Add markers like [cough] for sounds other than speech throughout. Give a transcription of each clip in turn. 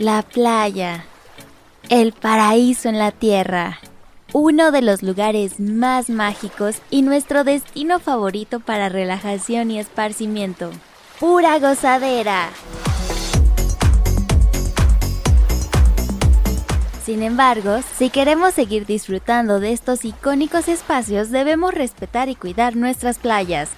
La playa. El paraíso en la tierra. Uno de los lugares más mágicos y nuestro destino favorito para relajación y esparcimiento. Pura gozadera. Sin embargo, si queremos seguir disfrutando de estos icónicos espacios, debemos respetar y cuidar nuestras playas.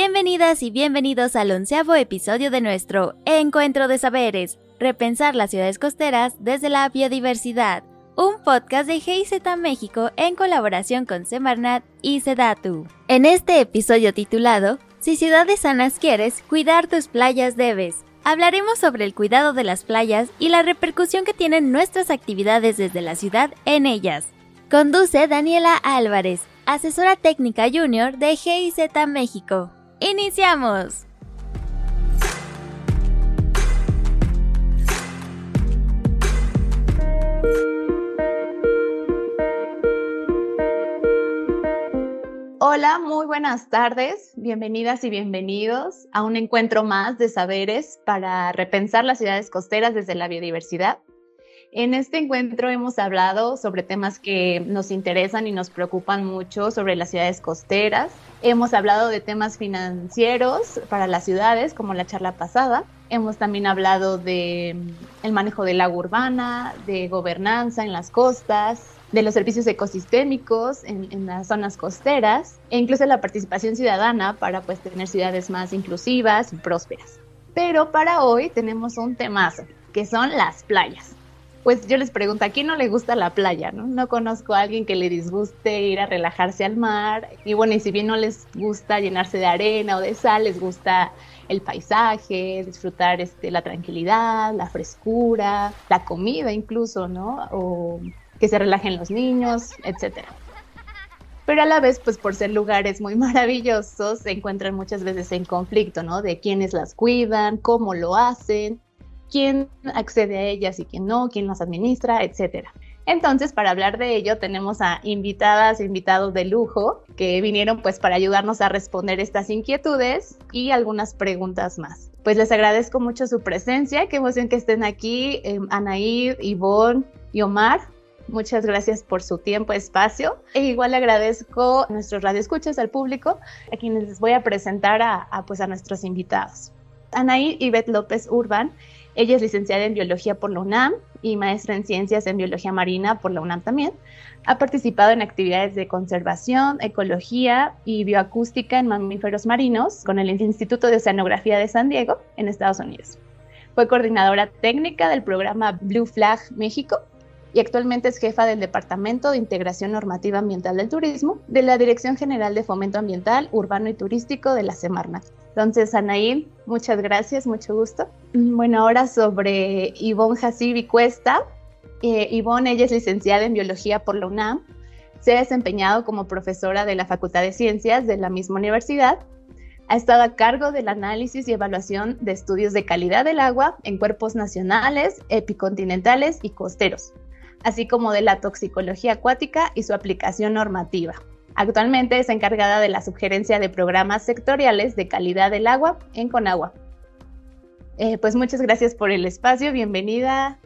Bienvenidas y bienvenidos al onceavo episodio de nuestro Encuentro de Saberes, repensar las ciudades costeras desde la biodiversidad, un podcast de GIZ México en colaboración con Semarnat y Sedatu. En este episodio titulado Si ciudades sanas quieres, cuidar tus playas debes, hablaremos sobre el cuidado de las playas y la repercusión que tienen nuestras actividades desde la ciudad en ellas. Conduce Daniela Álvarez, asesora técnica junior de GIZ México. ¡Iniciamos! Hola, muy buenas tardes. Bienvenidas y bienvenidos a un encuentro más de saberes para repensar las ciudades costeras desde la biodiversidad. En este encuentro hemos hablado sobre temas que nos interesan y nos preocupan mucho sobre las ciudades costeras. Hemos hablado de temas financieros para las ciudades, como la charla pasada. Hemos también hablado de mm, el manejo del agua urbana, de gobernanza en las costas, de los servicios ecosistémicos en, en, las zonas costeras e incluso la participación ciudadana para pues tener ciudades más inclusivas y prósperas. Pero para hoy tenemos un temazo, que son las playas pues yo les pregunto, ¿a quién no le gusta la playa? No, no conozco a alguien que le disguste ir a relajarse al mar. Y bueno, y si bien no les gusta llenarse de arena o de sal, les gusta el paisaje, disfrutar este, la tranquilidad, la frescura, la comida incluso, ¿no? O que se relajen los niños, etcétera. Pero a la vez, pues por ser lugares muy [laughs] maravillosos, se encuentran muchas veces en conflicto, ¿no? De quiénes las cuidan, cómo lo hacen, quién accede a ellas y quién no, quién las administra, etcétera. Entonces, para hablar de ello, tenemos a invitadas e invitados de lujo que vinieron pues para ayudarnos a responder estas inquietudes y algunas preguntas más. Pues les agradezco mucho su presencia, qué emoción que estén aquí, eh, Anaid, Ivonne y Omar. Muchas gracias por su tiempo, espacio. E igual le agradezco a nuestros radioescuchas, al público, a quienes les voy a presentar a, a pues a nuestros invitados. Anaí Ivette López Urban ella es licenciada en Biología por la UNAM y maestra en Ciencias en Biología Marina por la UNAM también. Ha participado en actividades de conservación, ecología y bioacústica en mamíferos marinos con el Instituto de Oceanografía de San Diego en Estados Unidos. Fue coordinadora técnica del programa Blue Flag México y actualmente es jefa del Departamento de Integración Normativa Ambiental del Turismo de la Dirección General de Fomento Ambiental, Urbano y Turístico de la Semarnat. Entonces, Anaí, muchas gracias, mucho gusto. Bueno, ahora sobre Ivonne Hasibi Cuesta. Eh, Ivonne, ella es licenciada en Biología por la UNAM. Se ha desempeñado como profesora de la Facultad de Ciencias de la misma universidad ha estado a cargo del análisis y evaluación de estudios de calidad del agua en cuerpos nacionales, epicontinentales y costeros, así como de la toxicología acuática y su aplicación normativa. Actualmente es encargada de la sugerencia de programas sectoriales de calidad del agua en Conagua. Eh, pues muchas gracias por el espacio, bienvenida.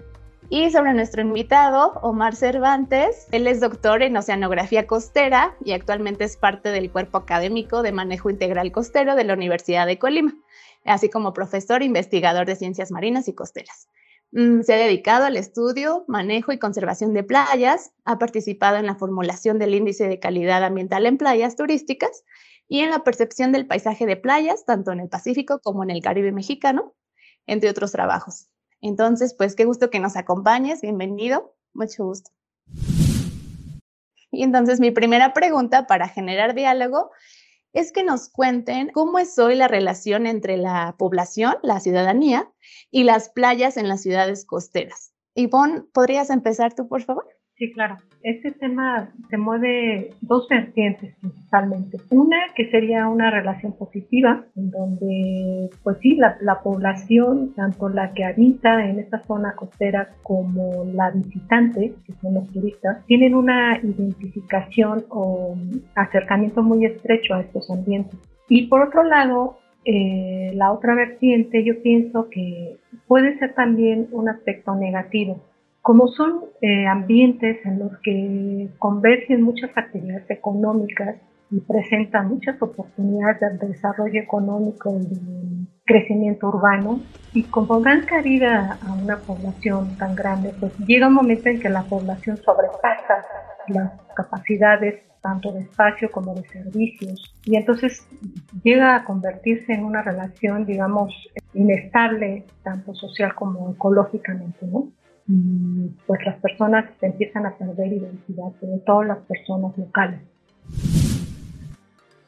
Y sobre nuestro invitado, Omar Cervantes, él es doctor en Oceanografía Costera y actualmente es parte del cuerpo académico de manejo integral costero de la Universidad de Colima, así como profesor e investigador de ciencias marinas y costeras. Mm, se ha dedicado al estudio, manejo y conservación de playas, ha participado en la formulación del índice de calidad ambiental en playas turísticas y en la percepción del paisaje de playas, tanto en el Pacífico como en el Caribe mexicano, entre otros trabajos. Entonces, pues qué gusto que nos acompañes, bienvenido, mucho gusto. Y entonces mi primera pregunta para generar diálogo es que nos cuenten cómo es hoy la relación entre la población, la ciudadanía, y las playas en las ciudades costeras. Ivonne, ¿podrías empezar tú, por favor? Sí, claro. Este tema se mueve dos vertientes principalmente. Una que sería una relación positiva, en donde, pues sí, la, población, tanto la que habita en esta zona costera como la visitante, que son los turistas, tienen una identificación o acercamiento muy estrecho a estos ambientes. Y por otro lado, eh, la otra vertiente yo pienso que puede ser también un aspecto negativo como son eh, ambientes en los que convergen muchas actividades económicas y presentan muchas oportunidades de desarrollo económico y de crecimiento urbano, y como dan cabida a una población tan grande, pues llega un momento en que la población sobrepasa las capacidades tanto de espacio como de servicios, y entonces llega a convertirse en una relación, digamos, inestable, tanto social como ecológicamente, ¿no? Pues las personas empiezan a perder identidad, sobre todo las personas locales.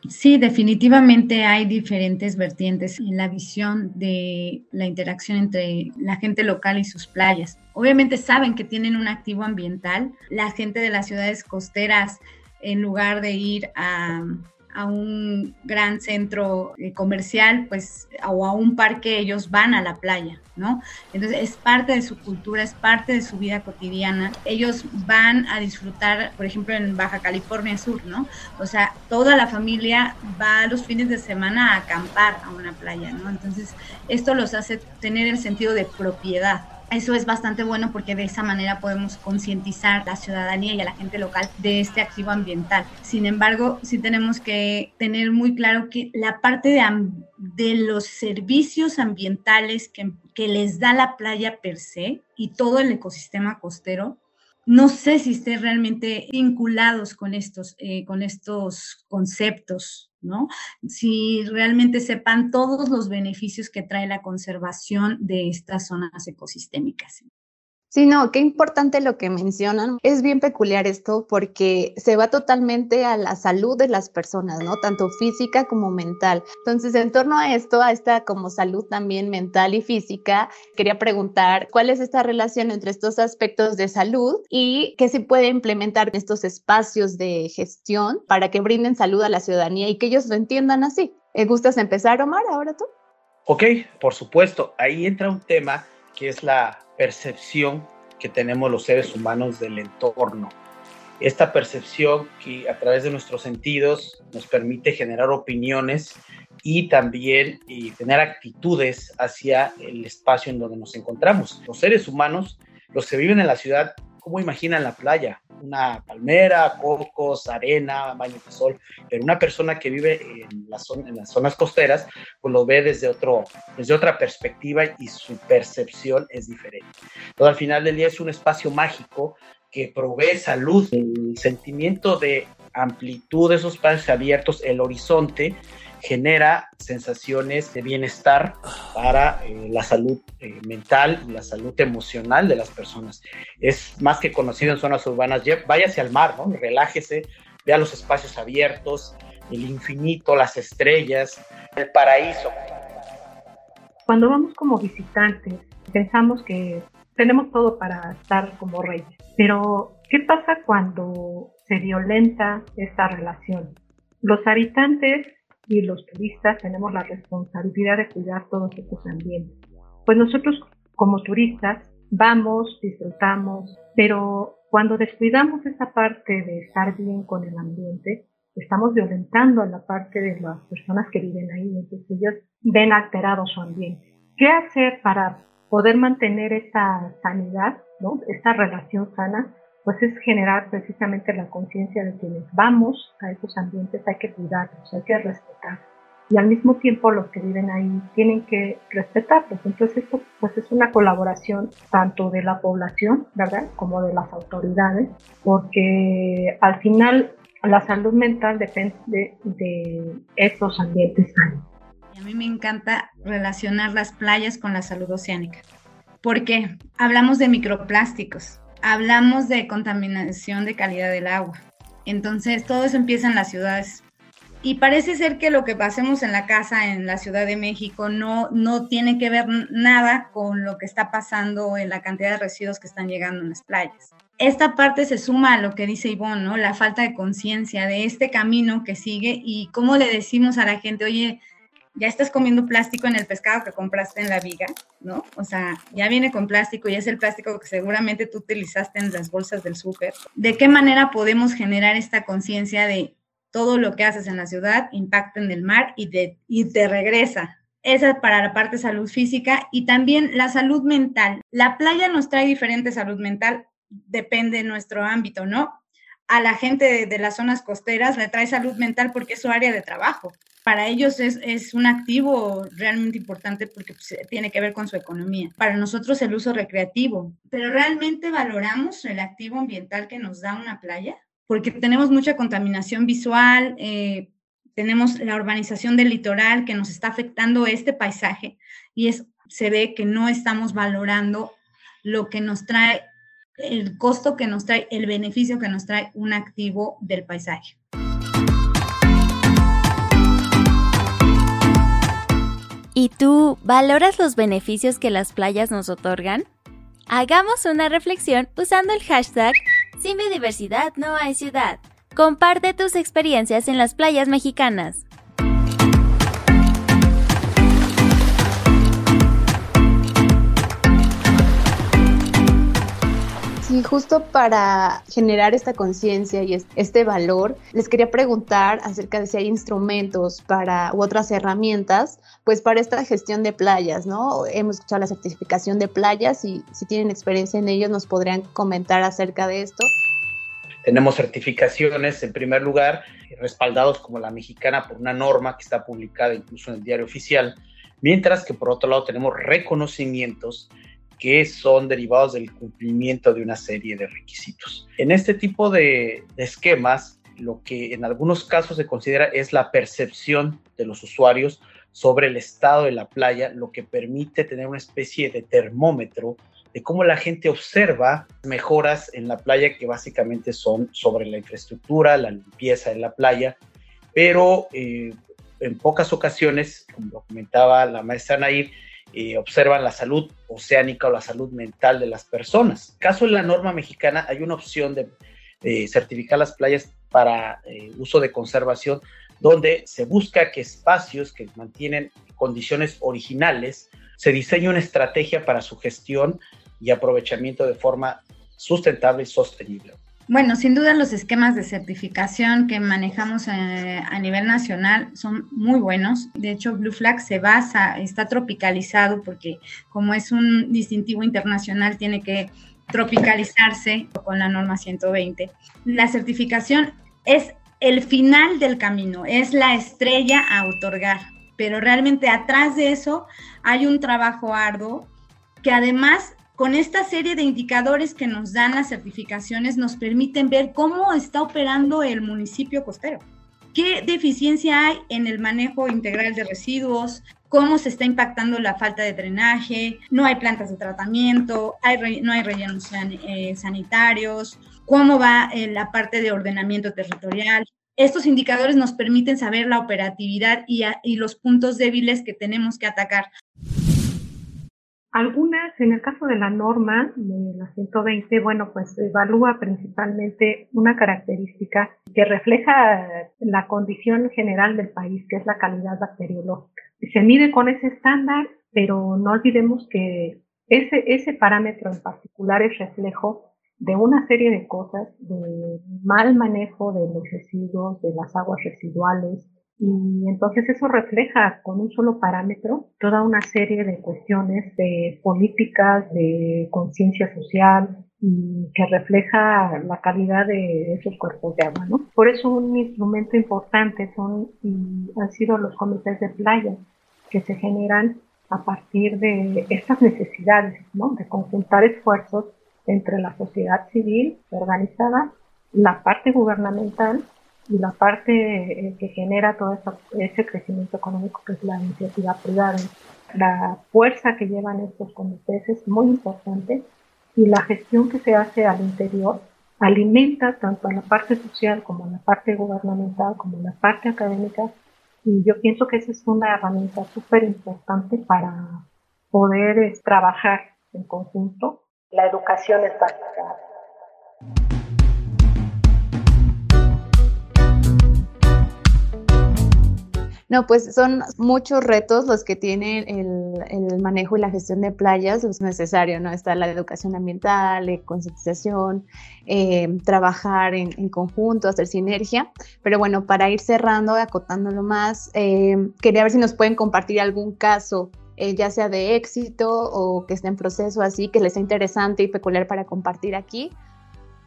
Sí, definitivamente hay diferentes vertientes en la visión de la interacción entre la gente local y sus playas. Obviamente saben que tienen un activo ambiental. La gente de las ciudades costeras, en lugar de ir a, a un gran centro eh, comercial, pues, o a un parque, ellos van a la playa, ¿no? Entonces es parte de su cultura, es parte de su vida cotidiana. Ellos van a disfrutar, por ejemplo, en Baja California Sur, ¿no? O sea, toda la familia va los fines de semana a acampar a una playa, ¿no? Entonces, esto los hace tener el sentido de propiedad. Eso es bastante bueno porque de esa manera podemos concientizar a la ciudadanía y a la gente local de este activo ambiental. Sin embargo, sí tenemos que tener muy claro que la parte de, de los servicios ambientales que, que les da la playa per se y todo el ecosistema costero no sé si estén realmente vinculados con estos, eh, con estos conceptos, ¿no? Si realmente sepan todos los beneficios que trae la conservación de estas zonas ecosistémicas. Sí, no, qué importante lo que mencionan. Es bien peculiar esto porque se va totalmente a la salud de las personas, ¿no? Tanto física como mental. Entonces, en torno a esto, a esta como salud también mental y física, quería preguntar cuál es esta relación entre estos aspectos de salud y qué se puede implementar en estos espacios de gestión para que brinden salud a la ciudadanía y que ellos lo entiendan así. ¿Me ¿Gustas empezar, Omar, ahora tú? Ok, por supuesto. Ahí entra un tema que es la percepción que tenemos los seres humanos del entorno. Esta percepción que a través de nuestros sentidos nos permite generar opiniones y también y tener actitudes hacia el espacio en donde nos encontramos. Los seres humanos, los que viven en la ciudad, ¿cómo imaginan la playa? Una palmera, cocos, arena, baño de sol, pero una persona que vive en, las zonas costeras, pues lo ve desde, otro, desde otra perspectiva y su percepción es diferente. Entonces, al final del día es un espacio mágico que provee salud, el sentimiento de amplitud de esos espacios abiertos, el horizonte, genera sensaciones de bienestar para eh, la salud eh, mental y la salud emocional de las personas. Es más que conocido en zonas urbanas. Váyase al mar, ¿no? relájese, vea los espacios abiertos, el infinito, las estrellas, el paraíso. Cuando vamos como visitantes, pensamos que tenemos todo para estar como reyes, pero ¿qué pasa cuando se violenta esta relación? Los habitantes y los turistas tenemos la responsabilidad de cuidar todos estos ambientes. Pues nosotros como turistas vamos, disfrutamos, pero cuando descuidamos esa parte de estar bien con el ambiente, estamos violentando a la parte de las personas que viven ahí, entonces ellos ven alterado su ambiente. ¿Qué hacer para poder mantener esa sanidad, ¿no? esta relación sana? Pues es generar precisamente la conciencia de quienes vamos a esos ambientes hay que cuidarlos, hay que respetar. Y al mismo tiempo los que viven ahí tienen que respetarlos. Entonces esto pues es una colaboración tanto de la población, ¿verdad? Como de las autoridades, porque al final la salud mental depende de, de estos ambientes sanos. A mí me encanta relacionar las playas con la salud oceánica, porque hablamos de microplásticos, hablamos de contaminación de calidad del agua. Entonces, todo eso empieza en las ciudades. Y parece ser que lo que pasemos en la casa en la Ciudad de México no, no tiene que ver nada con lo que está pasando en la cantidad de residuos que están llegando en las playas. Esta parte se suma a lo que dice Ivonne, ¿no? La falta de conciencia de este camino que sigue y cómo le decimos a la gente, oye, ya estás comiendo plástico en el pescado que compraste en la viga, ¿no? O sea, ya viene con plástico y es el plástico que seguramente tú utilizaste en las bolsas del súper. ¿De qué manera podemos generar esta conciencia de todo lo que haces en la ciudad impacta en el mar y te, y te regresa. Esa es para la parte salud física y también la salud mental. La playa nos trae diferente salud mental, depende de nuestro ámbito, ¿no? A la gente de, las zonas costeras le trae salud mental porque es su área de trabajo. Para ellos es, es un activo realmente importante porque pues, tiene que ver con su economía. Para nosotros el uso recreativo. Pero realmente valoramos el activo ambiental que nos da una playa porque tenemos mucha contaminación visual, eh, tenemos la urbanización del litoral que nos está afectando este paisaje y es, se ve que no estamos valorando lo que nos trae, el costo que nos trae, el beneficio que nos trae un activo del paisaje. ¿Y tú valoras los beneficios que las playas nos otorgan? Hagamos una reflexión usando el hashtag sin biodiversidad no hay ciudad. Comparte tus experiencias en las playas mexicanas. Y justo para generar esta conciencia y este valor, les quería preguntar acerca de si hay instrumentos para u otras herramientas, pues para esta gestión de playas, ¿no? Hemos escuchado la certificación de playas y si tienen experiencia en ellos nos podrían comentar acerca de esto. Tenemos certificaciones, en primer lugar, respaldados como la mexicana por una norma que está publicada incluso en el diario oficial, mientras que por otro lado tenemos reconocimientos que son derivados del cumplimiento de una serie de requisitos. En este tipo de, esquemas, lo que en algunos casos se considera es la percepción de los usuarios sobre el estado de la playa, lo que permite tener una especie de termómetro de cómo la gente observa mejoras en la playa que básicamente son sobre la infraestructura, la limpieza de la playa, pero eh, en pocas ocasiones, como comentaba la maestra Nair, eh, observan la salud oceánica o la salud mental de las personas. Caso en la norma mexicana hay una opción de certificar las playas para eh, uso de conservación, donde se busca que espacios que mantienen condiciones originales, se diseñe una estrategia para su gestión y aprovechamiento de forma sustentable y sostenible. Bueno, sin duda los esquemas de certificación que manejamos eh, a nivel nacional son muy buenos. De hecho, Blue Flag se basa, está tropicalizado porque como es un distintivo internacional, tiene que tropicalizarse con la norma 120. La certificación es el final del camino, es la estrella a otorgar, pero realmente atrás de eso hay un trabajo arduo que además con esta serie de indicadores que nos dan las certificaciones nos permiten ver cómo está operando el municipio costero. ¿Qué deficiencia hay en el manejo integral de residuos? ¿Cómo se está impactando la falta de drenaje? ¿No hay plantas de tratamiento? ¿No hay rellenos eh, sanitarios? ¿Cómo va eh, la parte de ordenamiento territorial? Estos indicadores nos permiten saber la operatividad y, y los puntos débiles que tenemos que atacar. Algunas, en el caso de la norma de la 120, bueno, pues evalúa principalmente una característica que refleja la condición general del país, que es la calidad bacteriológica. Se mide con ese estándar, pero no olvidemos que ese, ese parámetro en particular es reflejo de una serie de cosas, de mal manejo de los residuos, de las aguas residuales, y entonces eso refleja con un solo parámetro toda una serie de cuestiones de políticas, de conciencia social y que refleja la calidad de esos cuerpos de agua, ¿no? Por eso un instrumento importante son y han sido los comités de playa que se generan a partir de estas necesidades, ¿no? De conjuntar esfuerzos entre la sociedad civil organizada, la parte gubernamental y la parte eh, que genera todo ese crecimiento económico que es la iniciativa privada. La fuerza que llevan estos comités es muy importante y la gestión que se hace al interior alimenta tanto a la parte social como a la parte gubernamental, como a la parte académica. Y yo pienso que esa es una herramienta súper importante para poder eh, trabajar en conjunto. La educación es básica. No, pues son muchos retos los que tiene el, manejo y la gestión de playas, es necesario, ¿no? Está la educación ambiental, la concientización, eh, trabajar en, conjunto, hacer sinergia. Pero bueno, para ir cerrando, acotándolo más, eh, quería ver si nos pueden compartir algún caso eh, ya sea de éxito o que esté en proceso así, que les sea interesante y peculiar para compartir aquí.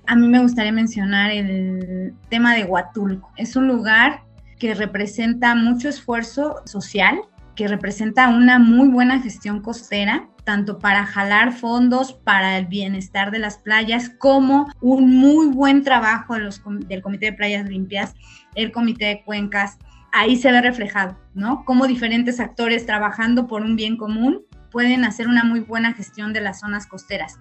A mí me gustaría mencionar el tema de Huatulco. Es un lugar que representa mucho esfuerzo social, que representa una muy buena gestión costera, tanto para jalar fondos para el bienestar de las playas, como un muy buen trabajo de los, del Comité de Playas Limpias, el Comité de Cuencas. Ahí se ve reflejado, ¿no? Cómo diferentes actores trabajando por un bien común pueden hacer una muy buena gestión de las zonas costeras.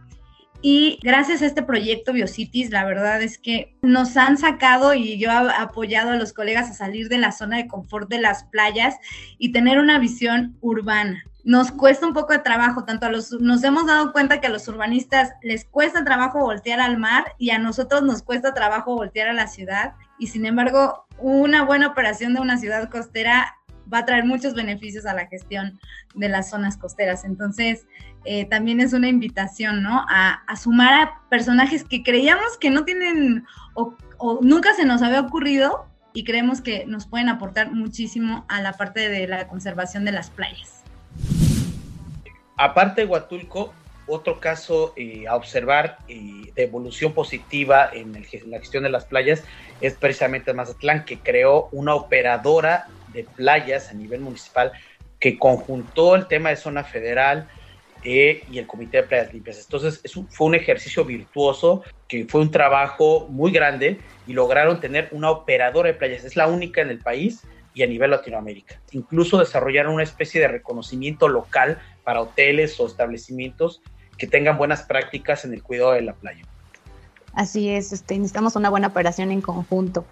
Y gracias a este proyecto Biocities, la verdad es que nos han sacado y yo he apoyado a los colegas a salir de la zona de confort de las playas y tener una visión urbana. Nos cuesta un poco de trabajo, tanto a los, nos hemos dado cuenta que a los urbanistas les cuesta trabajo voltear al mar y a nosotros nos cuesta trabajo voltear a la ciudad. Y sin embargo, una buena operación de una ciudad costera va a traer muchos beneficios a la gestión de las zonas costeras. Entonces, eh, también es una invitación, ¿no? A, sumar a personajes que creíamos que no tienen o, nunca se nos había ocurrido y creemos que nos pueden aportar muchísimo a la parte de la conservación de las playas. Aparte de Huatulco, otro caso eh, a observar eh, de evolución positiva en, la gestión de las playas es precisamente Mazatlán, que creó una operadora de playas a nivel municipal que conjuntó el tema de zona federal eh, y el Comité de Playas Limpias. Entonces fue un ejercicio virtuoso, que fue un trabajo muy grande y lograron tener una operadora de playas. Es la única en el país y a nivel Latinoamérica. Incluso desarrollaron una especie de reconocimiento local para hoteles o establecimientos que tengan buenas prácticas en el cuidado de la playa. Así es, este, necesitamos una buena operación en conjunto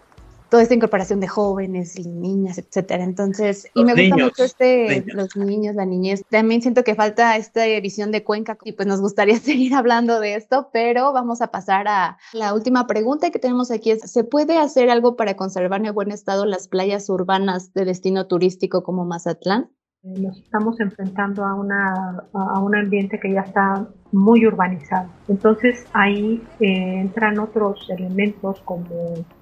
toda esta incorporación de jóvenes y niñas, etcétera. Entonces, y me gusta mucho este, los niños, la niñez. También siento que falta esta visión de Cuenca y pues nos gustaría [laughs] seguir hablando de esto, pero vamos a pasar a la última pregunta que tenemos aquí es, ¿se puede hacer algo para conservar en buen estado las playas urbanas de destino turístico como Mazatlán? Nos estamos enfrentando a, una, a un ambiente que ya está muy urbanizado. Entonces ahí eh, entran otros elementos como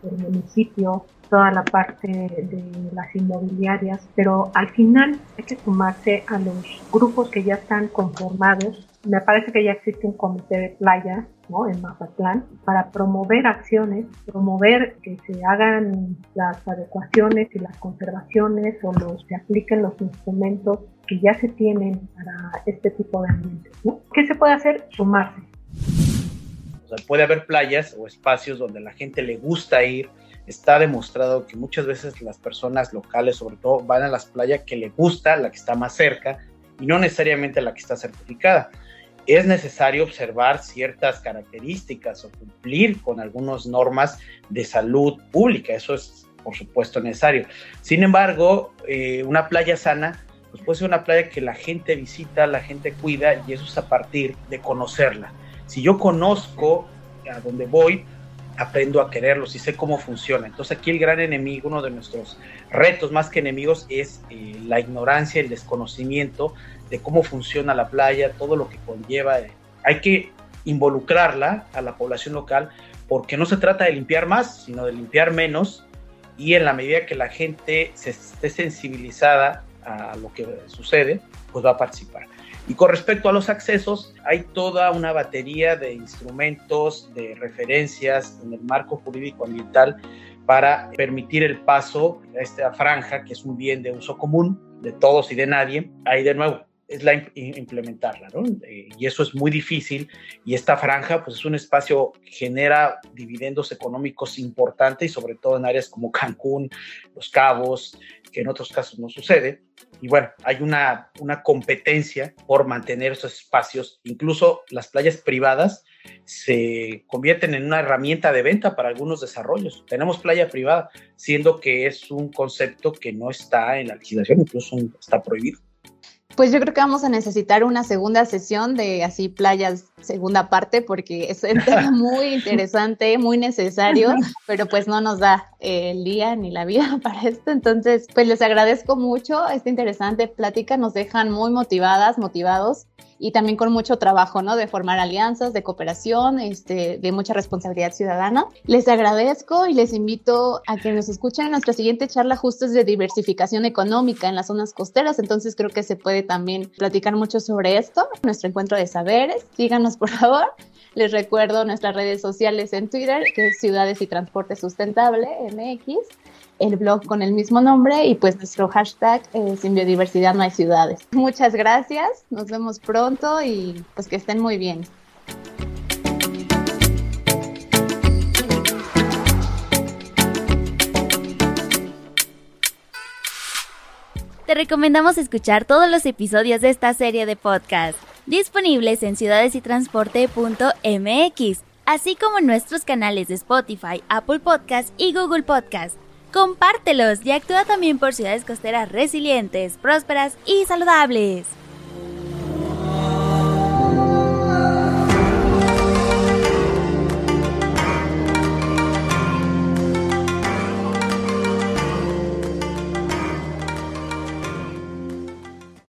el municipio, toda la parte de las inmobiliarias, pero al final hay que sumarse a los grupos que ya están conformados. Me parece que ya existe un comité de playa ¿no? en Mazatlán para promover acciones, promover que se hagan las adecuaciones y las conservaciones o los se apliquen los instrumentos que ya se tienen para este tipo de ambientes. ¿Qué se puede hacer? Sumarse. Puede haber playas o espacios donde la gente le gusta ir, está demostrado que muchas veces las personas locales, sobre todo, van a las playas que le gusta, la que está más cerca, y no necesariamente la que está certificada. Es necesario observar ciertas características o cumplir con algunas normas de salud pública, eso es por supuesto necesario. Sin embargo, eh, una playa sana pues puede ser una playa que la gente visita, la gente cuida y eso es a partir de conocerla. Si yo conozco a dónde voy, aprendo a quererlos y sé cómo funciona. Entonces aquí el gran enemigo, uno de nuestros retos más que enemigos es eh, la ignorancia, el desconocimiento de cómo funciona la playa, todo lo que conlleva. Hay que involucrarla a la población local porque no se trata de limpiar más, sino de limpiar menos y en la medida que la gente se esté sensibilizada a lo que sucede, pues va a participar. Y con respecto a los accesos, hay toda una batería de instrumentos, de referencias en el marco jurídico ambiental para permitir el paso a esta franja, que es un bien de uso común de todos y de nadie. Ahí de nuevo, es la implementarla, ¿no? Eh, y eso es muy difícil y esta franja pues es un espacio que genera dividendos económicos importantes y sobre todo en áreas como Cancún, Los Cabos, que en otros casos no sucede. Y bueno, hay una, una competencia por mantener esos espacios, incluso las playas privadas se convierten en una herramienta de venta para algunos desarrollos. Tenemos playa privada, siendo que es un concepto que no está en la legislación, incluso está prohibido. Pues yo creo que vamos a necesitar una segunda sesión de así playas, segunda parte, porque es un tema [laughs] muy interesante, muy necesario, pero pues no nos da el día ni la vida [laughs] para esto. Entonces, pues les agradezco mucho esta interesante plática, nos dejan muy motivadas, motivados y también con mucho trabajo, ¿no? De formar alianzas, de cooperación, este, de mucha responsabilidad ciudadana. Les agradezco y les invito a que nos escuchen. Nuestra siguiente charla justo es de diversificación económica en las zonas costeras, entonces creo que se puede también platicar mucho sobre esto. Nuestro encuentro de saberes, [laughs] por favor. Les recuerdo nuestras redes sociales en Twitter, que es Ciudades y Transporte Sustentable, MX el blog con el mismo nombre y pues nuestro hashtag sin biodiversidad no hay ciudades. Muchas gracias, nos vemos pronto y pues que estén muy bien. Te recomendamos escuchar todos los episodios de esta serie de podcast, disponibles en ciudadesytransporte.mx, así como en nuestros canales de Spotify, Apple Podcast y Google Podcast. Compártelos y actúa también por ciudades costeras resilientes, prósperas y saludables.